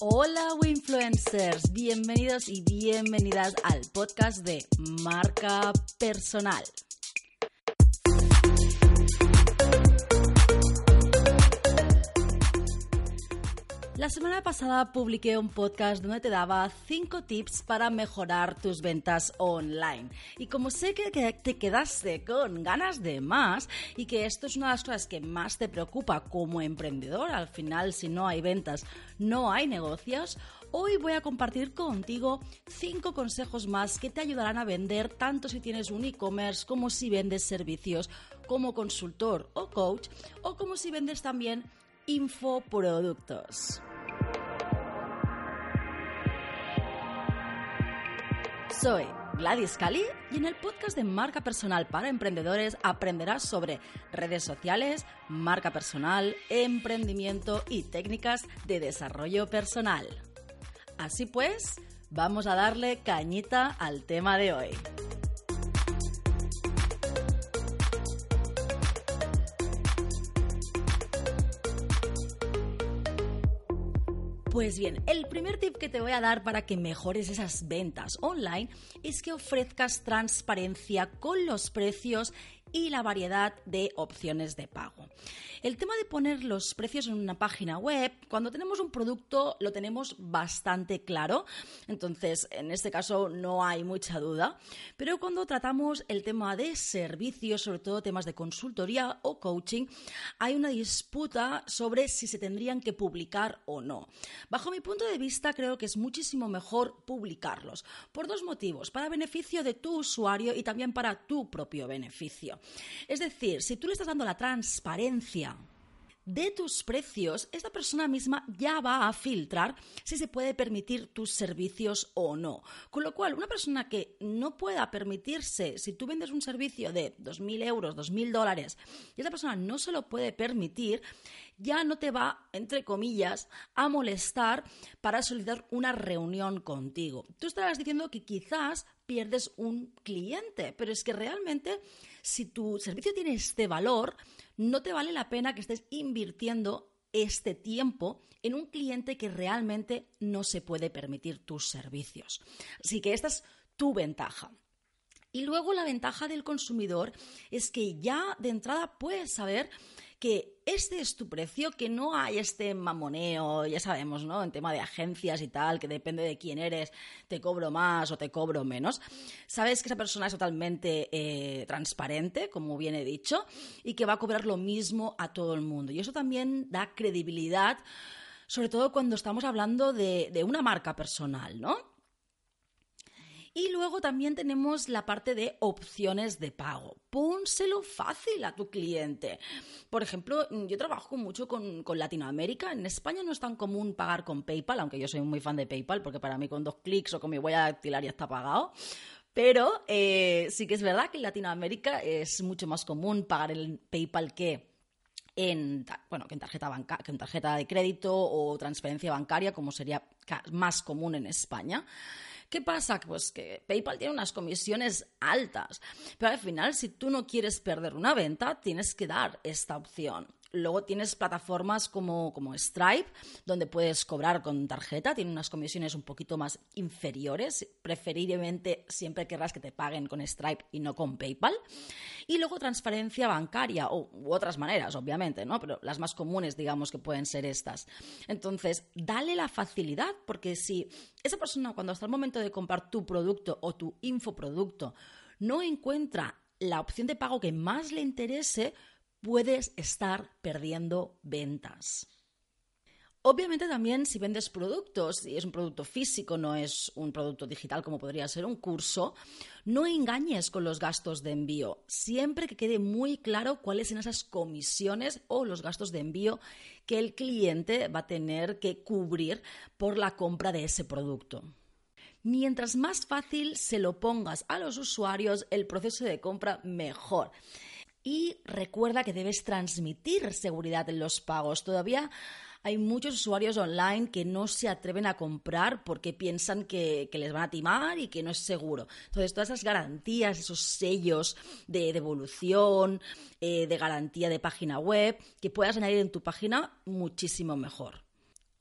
Hola influencers, bienvenidos y bienvenidas al podcast de Marca Personal. La semana pasada publiqué un podcast donde te daba 5 tips para mejorar tus ventas online. Y como sé que te quedaste con ganas de más y que esto es una de las cosas que más te preocupa como emprendedor, al final si no hay ventas no hay negocios, hoy voy a compartir contigo 5 consejos más que te ayudarán a vender tanto si tienes un e-commerce como si vendes servicios como consultor o coach o como si vendes también infoproductos. Soy Gladys Cali y en el podcast de Marca Personal para Emprendedores aprenderás sobre redes sociales, marca personal, emprendimiento y técnicas de desarrollo personal. Así pues, vamos a darle cañita al tema de hoy. Pues bien, el primer tip que te voy a dar para que mejores esas ventas online es que ofrezcas transparencia con los precios y la variedad de opciones de pago. El tema de poner los precios en una página web, cuando tenemos un producto lo tenemos bastante claro, entonces en este caso no hay mucha duda, pero cuando tratamos el tema de servicios, sobre todo temas de consultoría o coaching, hay una disputa sobre si se tendrían que publicar o no. Bajo mi punto de vista creo que es muchísimo mejor publicarlos, por dos motivos, para beneficio de tu usuario y también para tu propio beneficio. Es decir, si tú le estás dando la transparencia de tus precios, esta persona misma ya va a filtrar si se puede permitir tus servicios o no. Con lo cual, una persona que no pueda permitirse, si tú vendes un servicio de 2.000 euros, 2.000 dólares, y esa persona no se lo puede permitir, ya no te va, entre comillas, a molestar para solicitar una reunión contigo. Tú estarás diciendo que quizás pierdes un cliente, pero es que realmente si tu servicio tiene este valor, no te vale la pena que estés invirtiendo este tiempo en un cliente que realmente no se puede permitir tus servicios. Así que esta es tu ventaja. Y luego la ventaja del consumidor es que ya de entrada puedes saber que este es tu precio, que no hay este mamoneo, ya sabemos, ¿no? En tema de agencias y tal, que depende de quién eres, te cobro más o te cobro menos. Sabes que esa persona es totalmente eh, transparente, como bien he dicho, y que va a cobrar lo mismo a todo el mundo. Y eso también da credibilidad, sobre todo cuando estamos hablando de, de una marca personal, ¿no? Y luego también tenemos la parte de opciones de pago. Pónselo fácil a tu cliente. Por ejemplo, yo trabajo mucho con, Latinoamérica. En España no es tan común pagar con PayPal, aunque yo soy muy fan de PayPal, porque para mí con dos clics o con mi huella dactilar ya está pagado. Pero eh, sí que es verdad que en Latinoamérica es mucho más común pagar el PayPal que en, bueno, que en tarjeta, banca, que en tarjeta de crédito o transferencia bancaria, como sería más común en España. ¿Qué pasa? Pues que PayPal tiene unas comisiones altas, pero al final si tú no quieres perder una venta, tienes que dar esta opción. Luego tienes plataformas como, como, Stripe, donde puedes cobrar con tarjeta, tiene unas comisiones un poquito más inferiores. Preferiblemente siempre querrás que te paguen con Stripe y no con PayPal. Y luego transferencia bancaria, o, u otras maneras, obviamente, ¿no? Pero las más comunes, digamos que pueden ser estas. Entonces, dale la facilidad, porque si esa persona, cuando hasta el momento de comprar tu producto o tu infoproducto, no encuentra la opción de pago que más le interese, puedes estar perdiendo ventas. Obviamente también si vendes productos, y es un producto físico, no es un producto digital como podría ser un curso, no engañes con los gastos de envío. Siempre que quede muy claro cuáles son esas comisiones o los gastos de envío que el cliente va a tener que cubrir por la compra de ese producto. Mientras más fácil se lo pongas a los usuarios, el proceso de compra mejor. Y recuerda que debes transmitir seguridad en los pagos. Todavía hay muchos usuarios online que no se atreven a comprar porque piensan que, les van a timar y que no es seguro. Entonces, todas esas garantías, esos sellos de devolución, eh, de garantía de página web, que puedas añadir en tu página, muchísimo mejor.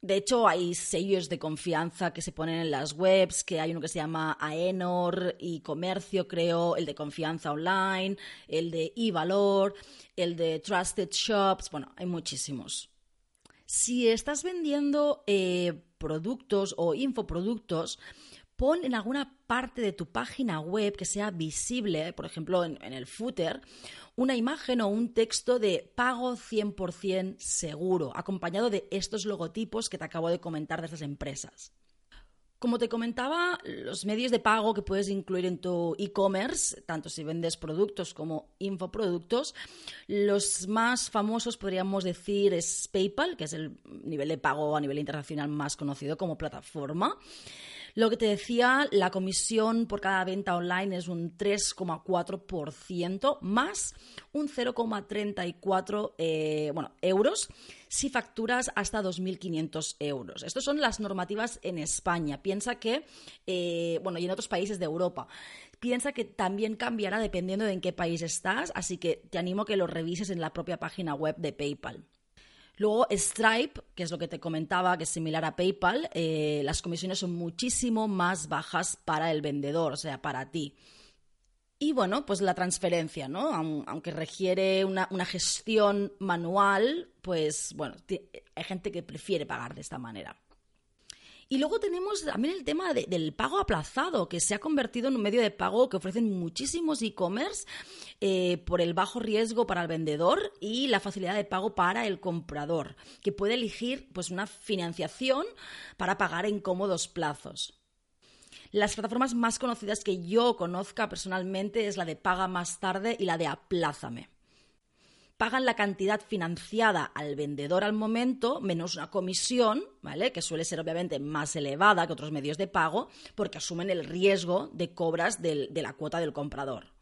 De hecho, hay sellos de confianza que se ponen en las webs, que hay uno que se llama Aenor y Comercio, creo, el de Confianza Online, el de eValor, el de Trusted Shops, bueno, hay muchísimos. Si estás vendiendo eh, productos o infoproductos, pon en alguna parte de tu página web que sea visible, por ejemplo, en, el footer, una imagen o un texto de pago 100% seguro, acompañado de estos logotipos que te acabo de comentar de estas empresas. Como te comentaba, los medios de pago que puedes incluir en tu e-commerce, tanto si vendes productos como infoproductos, los más famosos podríamos decir es PayPal, que es el nivel de pago a nivel internacional más conocido como plataforma. Lo que te decía, la comisión por cada venta online es un 3,4% más un 0,34 eh, bueno, euros si facturas hasta 2.500 euros. Estas son las normativas en España. Piensa que, eh, bueno, y en otros países de Europa. Piensa que también cambiará dependiendo de en qué país estás, así que te animo a que lo revises en la propia página web de PayPal. Luego Stripe, que es lo que te comentaba, que es similar a PayPal, eh, las comisiones son muchísimo más bajas para el vendedor, o sea, para ti. Y bueno, pues la transferencia, ¿no? Aunque requiere una, una gestión manual, pues bueno, hay gente que prefiere pagar de esta manera. Y luego tenemos también el tema del pago aplazado, que se ha convertido en un medio de pago que ofrecen muchísimos e-commerce eh, por el bajo riesgo para el vendedor y la facilidad de pago para el comprador, que puede elegir pues, una financiación para pagar en cómodos plazos. Las plataformas más conocidas que yo conozca personalmente es la de Paga más tarde y la de Aplázame pagan la cantidad financiada al vendedor al momento menos una comisión, ¿vale? Que suele ser obviamente más elevada que otros medios de pago porque asumen el riesgo de cobras de la cuota del comprador.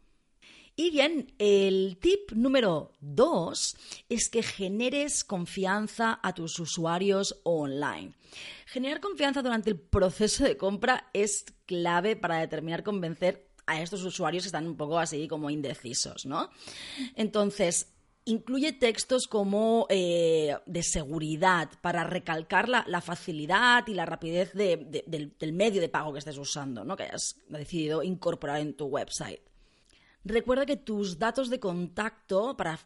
Y bien, el tip número dos es que generes confianza a tus usuarios online. Generar confianza durante el proceso de compra es clave para determinar convencer a estos usuarios que están un poco así como indecisos, ¿no? Entonces, Incluye textos como eh, de seguridad para recalcar la, facilidad y la rapidez del, medio de pago que estés usando, ¿no? que hayas decidido incorporar en tu website. Recuerda que tus datos de contacto para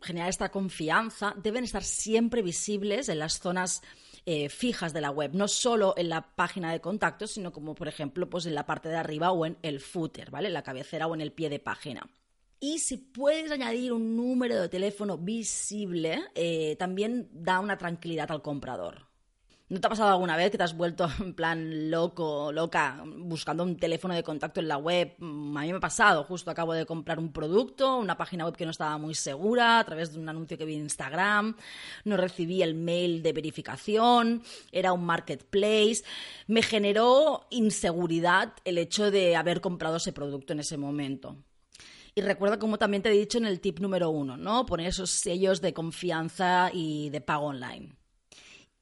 generar esta confianza deben estar siempre visibles en las zonas eh, fijas de la web, no solo en la página de contacto, sino como por ejemplo pues en la parte de arriba o en el footer, ¿vale? En la cabecera o en el pie de página. Y si puedes añadir un número de teléfono visible, eh, también da una tranquilidad al comprador. ¿No te ha pasado alguna vez que te has vuelto en plan loco, loca, buscando un teléfono de contacto en la web? Mm, a mí me ha pasado, justo acabo de comprar un producto, una página web que no estaba muy segura, a través de un anuncio que vi en Instagram, no recibí el mail de verificación, era un marketplace. Me generó inseguridad el hecho de haber comprado ese producto en ese momento. Y recuerda, como también te he dicho en el tip número uno, ¿no? Poner esos sellos de confianza y de pago online.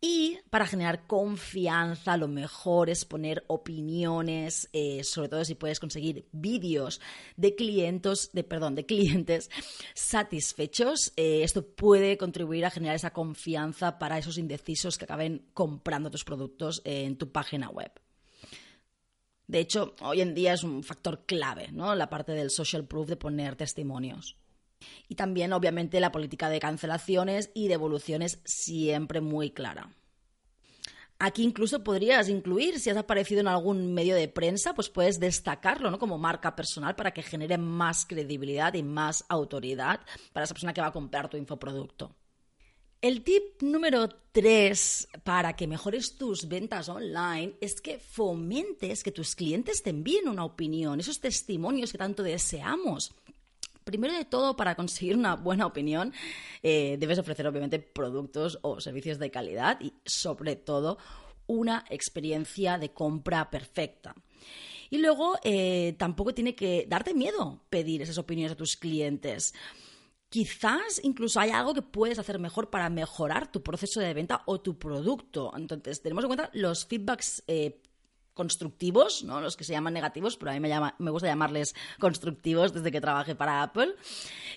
Y para generar confianza, lo mejor es poner opiniones, eh, sobre todo si puedes conseguir vídeos de clientes, de, perdón, de clientes satisfechos. Eh, esto puede contribuir a generar esa confianza para esos indecisos que acaben comprando tus productos en tu página web. De hecho, hoy en día es un factor clave, ¿no? La parte del social proof de poner testimonios. Y también, obviamente, la política de cancelaciones y devoluciones siempre muy clara. Aquí incluso podrías incluir, si has aparecido en algún medio de prensa, pues puedes destacarlo ¿no? como marca personal para que genere más credibilidad y más autoridad para esa persona que va a comprar tu infoproducto. El tip número 3 para que mejores tus ventas online es que fomentes que tus clientes te envíen una opinión, esos testimonios que tanto deseamos. Primero de todo, para conseguir una buena opinión, eh, debes ofrecer obviamente productos o servicios de calidad y sobre todo una experiencia de compra perfecta. Y luego eh, tampoco tiene que darte miedo pedir esas opiniones a tus clientes quizás incluso hay algo que puedes hacer mejor para mejorar tu proceso de venta o tu producto. Entonces, tenemos en cuenta los feedbacks eh, constructivos, ¿no? los que se llaman negativos, pero a mí me, llama, me gusta llamarles constructivos desde que trabajé para Apple,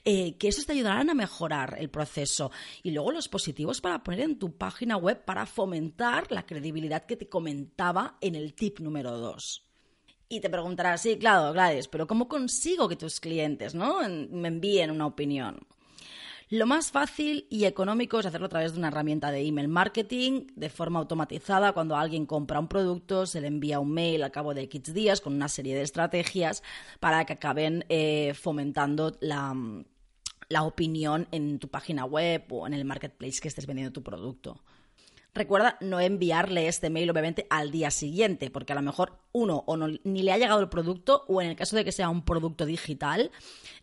eh, que esos te ayudarán a mejorar el proceso. Y luego los positivos para poner en tu página web para fomentar la credibilidad que te comentaba en el tip número 2. Y te preguntarás, sí, claro, Gladys, pero ¿cómo consigo que tus clientes ¿no? me envíen una opinión? Lo más fácil y económico es hacerlo a través de una herramienta de email marketing de forma automatizada. Cuando alguien compra un producto, se le envía un mail al cabo de X días con una serie de estrategias para que acaben eh, fomentando la, la opinión en tu página web o en el marketplace que estés vendiendo tu producto. Recuerda no enviarle este mail, obviamente, al día siguiente, porque a lo mejor uno o no, ni le ha llegado el producto, o en el caso de que sea un producto digital,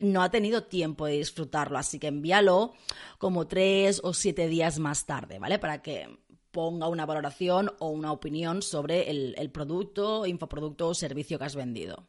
no ha tenido tiempo de disfrutarlo. Así que envíalo como tres o siete días más tarde, ¿vale? Para que ponga una valoración o una opinión sobre el, el producto, infoproducto o servicio que has vendido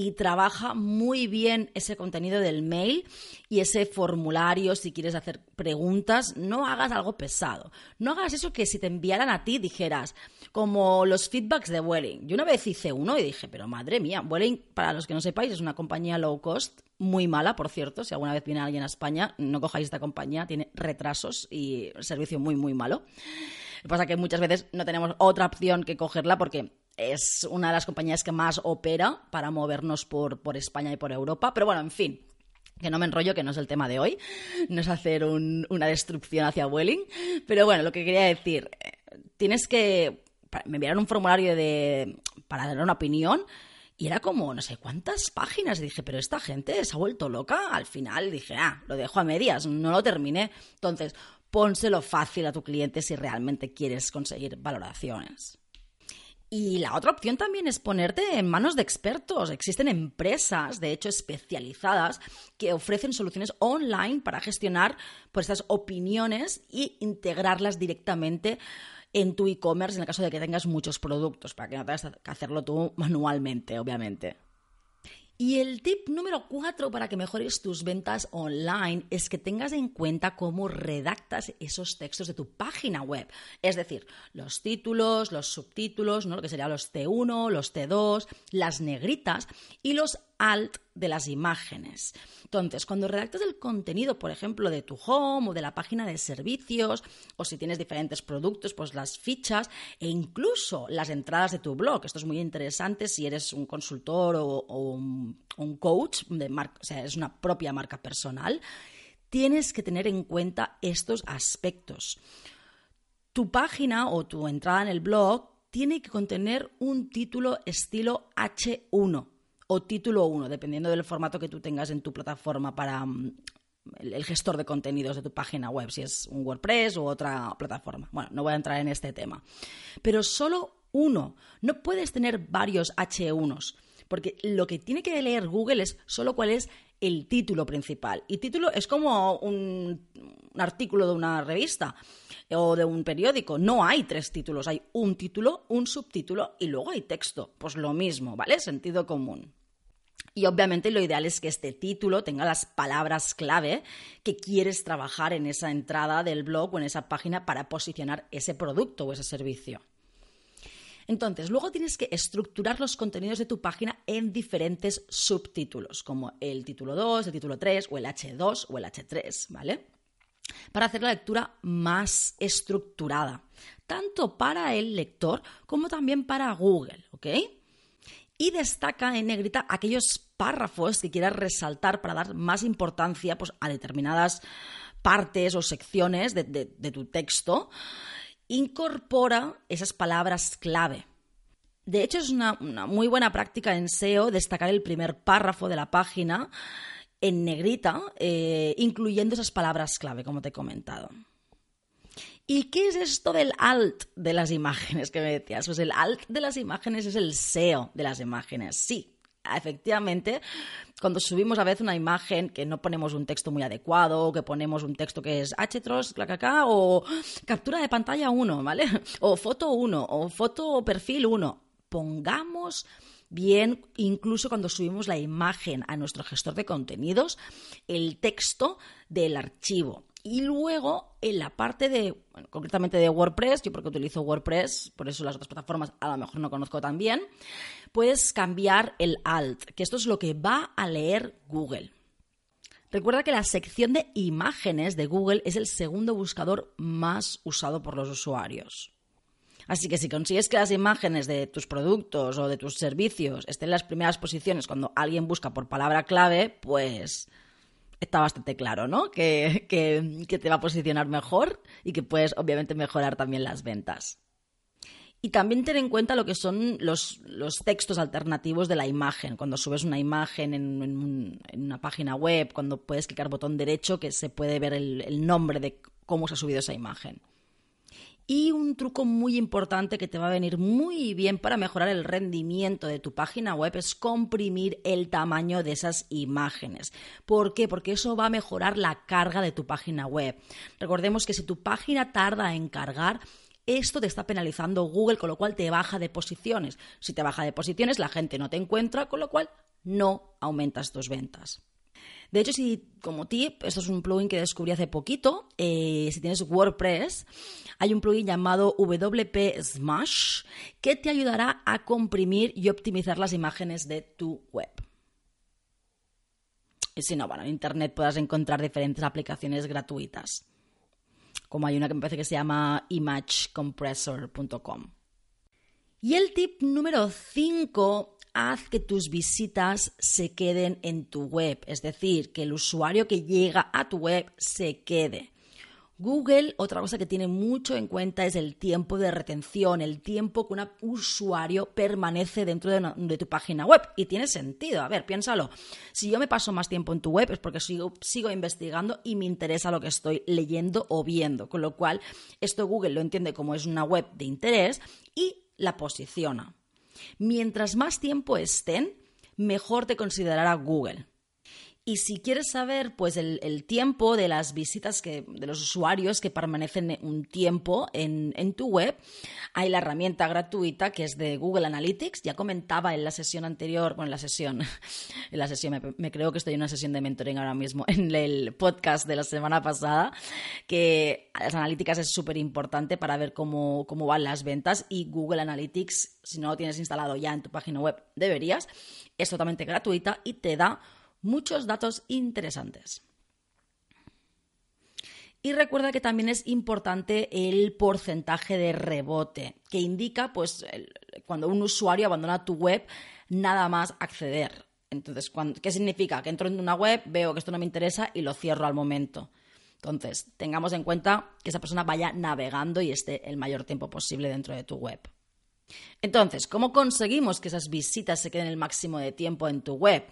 y trabaja muy bien ese contenido del mail y ese formulario si quieres hacer preguntas. No hagas algo pesado. No hagas eso que si te enviaran a ti dijeras, como los feedbacks de Welling. Yo una vez hice uno y dije, pero madre mía, Welling, para los que no sepáis, es una compañía low cost muy mala, por cierto. Si alguna vez viene alguien a España, no cojáis esta compañía, tiene retrasos y servicio muy, muy malo. Lo que pasa es que muchas veces no tenemos otra opción que cogerla porque es una de las compañías que más opera para movernos por, por España y por Europa. Pero bueno, en fin, que no me enrollo, que no es el tema de hoy, no es hacer una destrucción hacia Welling, pero bueno, lo que quería decir, eh, tienes que, me enviaron un formulario de, para dar una opinión y era como no sé cuántas páginas y dije, pero esta gente se ha vuelto loca, al final dije, ah, lo dejo a medias, no lo terminé, entonces pónselo fácil a tu cliente si realmente quieres conseguir valoraciones. Y la otra opción también es ponerte en manos de expertos. Existen empresas, de hecho, especializadas que ofrecen soluciones online para gestionar pues, estas opiniones y integrarlas directamente en tu e-commerce en el caso de que tengas muchos productos, para que no tengas que hacerlo tú manualmente, obviamente. Y el tip número cuatro para que mejores tus ventas online es que tengas en cuenta cómo redactas esos textos de tu página web. Es decir, los títulos, los subtítulos, ¿no? lo que serían los T1, los T2, las negritas y los alt de las imágenes. Entonces, cuando redactas el contenido, por ejemplo, de tu home o de la página de servicios, o si tienes diferentes productos, pues las fichas e incluso las entradas de tu blog. Esto es muy interesante si eres un consultor o, un, coach, de o sea, es una propia marca personal. Tienes que tener en cuenta estos aspectos. Tu página o tu entrada en el blog tiene que contener un título estilo H1 o título 1, dependiendo del formato que tú tengas en tu plataforma para mm, el, gestor de contenidos de tu página web, si es un WordPress u otra plataforma. Bueno, no voy a entrar en este tema. Pero solo uno. No puedes tener varios H1s, porque lo que tiene que leer Google es solo cuál es el título principal. Y título es como un, un, artículo de una revista o de un periódico. No hay tres títulos, hay un título, un subtítulo y luego hay texto. Pues lo mismo, ¿vale? Sentido común. Y obviamente lo ideal es que este título tenga las palabras clave que quieres trabajar en esa entrada del blog o en esa página para posicionar ese producto o ese servicio. Entonces, luego tienes que estructurar los contenidos de tu página en diferentes subtítulos, como el título 2, el título 3 o el H2 o el H3, ¿vale? Para hacer la lectura más estructurada, tanto para el lector como también para Google, ¿ok? Y destaca en negrita aquellos párrafos que quieras resaltar para dar más importancia pues, a determinadas partes o secciones de, tu texto. Incorpora esas palabras clave. De hecho, es una, muy buena práctica en SEO destacar el primer párrafo de la página en negrita, eh, incluyendo esas palabras clave, como te he comentado. ¿Y qué es esto del alt de las imágenes que me decías? Pues el alt de las imágenes es el SEO de las imágenes. Sí, efectivamente, cuando subimos a veces una imagen que no ponemos un texto muy adecuado, o que ponemos un texto que es htros, clacacá, o captura de pantalla 1, ¿vale? O foto 1, o foto perfil 1. Pongamos bien, incluso cuando subimos la imagen a nuestro gestor de contenidos, el texto del archivo. Y luego, en la parte de, concretamente de WordPress, yo porque utilizo WordPress, por eso las otras plataformas a lo mejor no conozco tan bien, puedes cambiar el alt, que esto es lo que va a leer Google. Recuerda que la sección de imágenes de Google es el segundo buscador más usado por los usuarios. Así que si consigues que las imágenes de tus productos o de tus servicios estén en las primeras posiciones cuando alguien busca por palabra clave, pues está bastante claro, ¿no? Que, que, te va a posicionar mejor y que puedes obviamente mejorar también las ventas. Y también ten en cuenta lo que son los, textos alternativos de la imagen. Cuando subes una imagen en, una página web, cuando puedes clicar botón derecho, que se puede ver el nombre de cómo se ha subido esa imagen. Y un truco muy importante que te va a venir muy bien para mejorar el rendimiento de tu página web es comprimir el tamaño de esas imágenes. ¿Por qué? Porque eso va a mejorar la carga de tu página web. Recordemos que si tu página tarda en cargar, esto te está penalizando Google, con lo cual te baja de posiciones. Si te baja de posiciones, la gente no te encuentra, con lo cual no aumentas tus ventas. De hecho, si como tip, esto es un plugin que descubrí hace poquito, eh, si tienes WordPress, hay un plugin llamado WP Smash que te ayudará a comprimir y optimizar las imágenes de tu web. Y si no, bueno, en Internet podrás encontrar diferentes aplicaciones gratuitas, como hay una que me parece que se llama imagecompressor.com. Y el tip número 5 haz que tus visitas se queden en tu web, es decir, que el usuario que llega a tu web se quede. Google, otra cosa que tiene mucho en cuenta es el tiempo de retención, el tiempo que un usuario permanece dentro de, tu página web. Y tiene sentido. A ver, piénsalo. Si yo me paso más tiempo en tu web es porque sigo, sigo investigando y me interesa lo que estoy leyendo o viendo. Con lo cual, esto Google lo entiende como es una web de interés y la posiciona. Mientras más tiempo estén, mejor te considerará Google. Y si quieres saber pues el, tiempo de las visitas que, de los usuarios que permanecen un tiempo en, tu web, hay la herramienta gratuita que es de Google Analytics. Ya comentaba en la sesión anterior, bueno, en la sesión, en la sesión, me, creo que estoy en una sesión de mentoring ahora mismo, en el podcast de la semana pasada, que las analíticas es súper importante para ver cómo, cómo van las ventas y Google Analytics, si no lo tienes instalado ya en tu página web, deberías. Es totalmente gratuita y te da muchos datos interesantes. Y recuerda que también es importante el porcentaje de rebote, que indica pues cuando un usuario abandona tu web nada más acceder. Entonces, ¿qué significa? Que entro en una web, veo que esto no me interesa y lo cierro al momento. Entonces, tengamos en cuenta que esa persona vaya navegando y esté el mayor tiempo posible dentro de tu web. Entonces, ¿cómo conseguimos que esas visitas se queden el máximo de tiempo en tu web?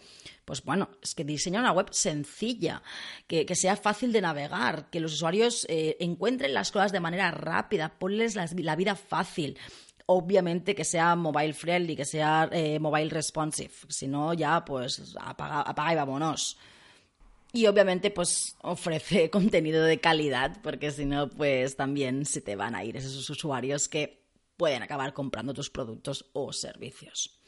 Pues bueno, es que diseña una web sencilla, que, sea fácil de navegar, que los usuarios eh, encuentren las cosas de manera rápida, ponles la, vida fácil obviamente que sea mobile friendly, que sea eh, mobile responsive. Si no, ya pues apaga, apaga, y vámonos. Y obviamente pues ofrece contenido de calidad, porque si no, pues también se te van a ir esos usuarios que pueden acabar comprando tus productos o servicios.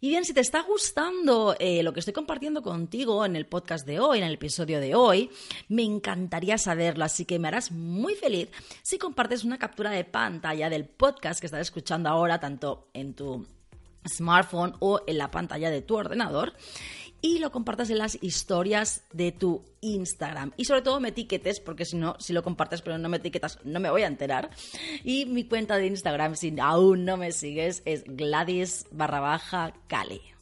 Y bien, si te está gustando eh, lo que estoy compartiendo contigo en el podcast de hoy, en el episodio de hoy, me encantaría saberlo, así que me harás muy feliz si compartes una captura de pantalla del podcast que estás escuchando ahora, tanto en tu smartphone o en la pantalla de tu ordenador y lo compartas en las historias de tu Instagram. Y sobre todo me etiquetes, porque si no, si lo compartes pero no me etiquetas, no me voy a enterar. Y mi cuenta de Instagram, si aún no me sigues, es Gladys barra Cali.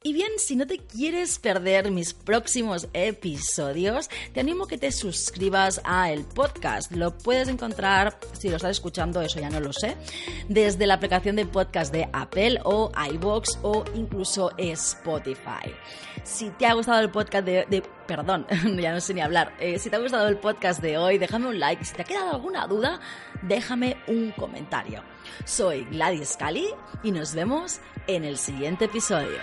Y bien, si no te quieres perder mis próximos episodios, te animo a que te suscribas a el podcast. Lo puedes encontrar, si lo estás escuchando, eso ya no lo sé, desde la aplicación de podcast de Apple o iBox o incluso Spotify. Si te ha gustado el podcast de, perdón, ya no sé ni hablar. Eh, si te ha gustado el podcast de hoy, déjame un like. Si te ha quedado alguna duda, déjame un comentario. Soy Gladys Cali y nos vemos en el siguiente episodio.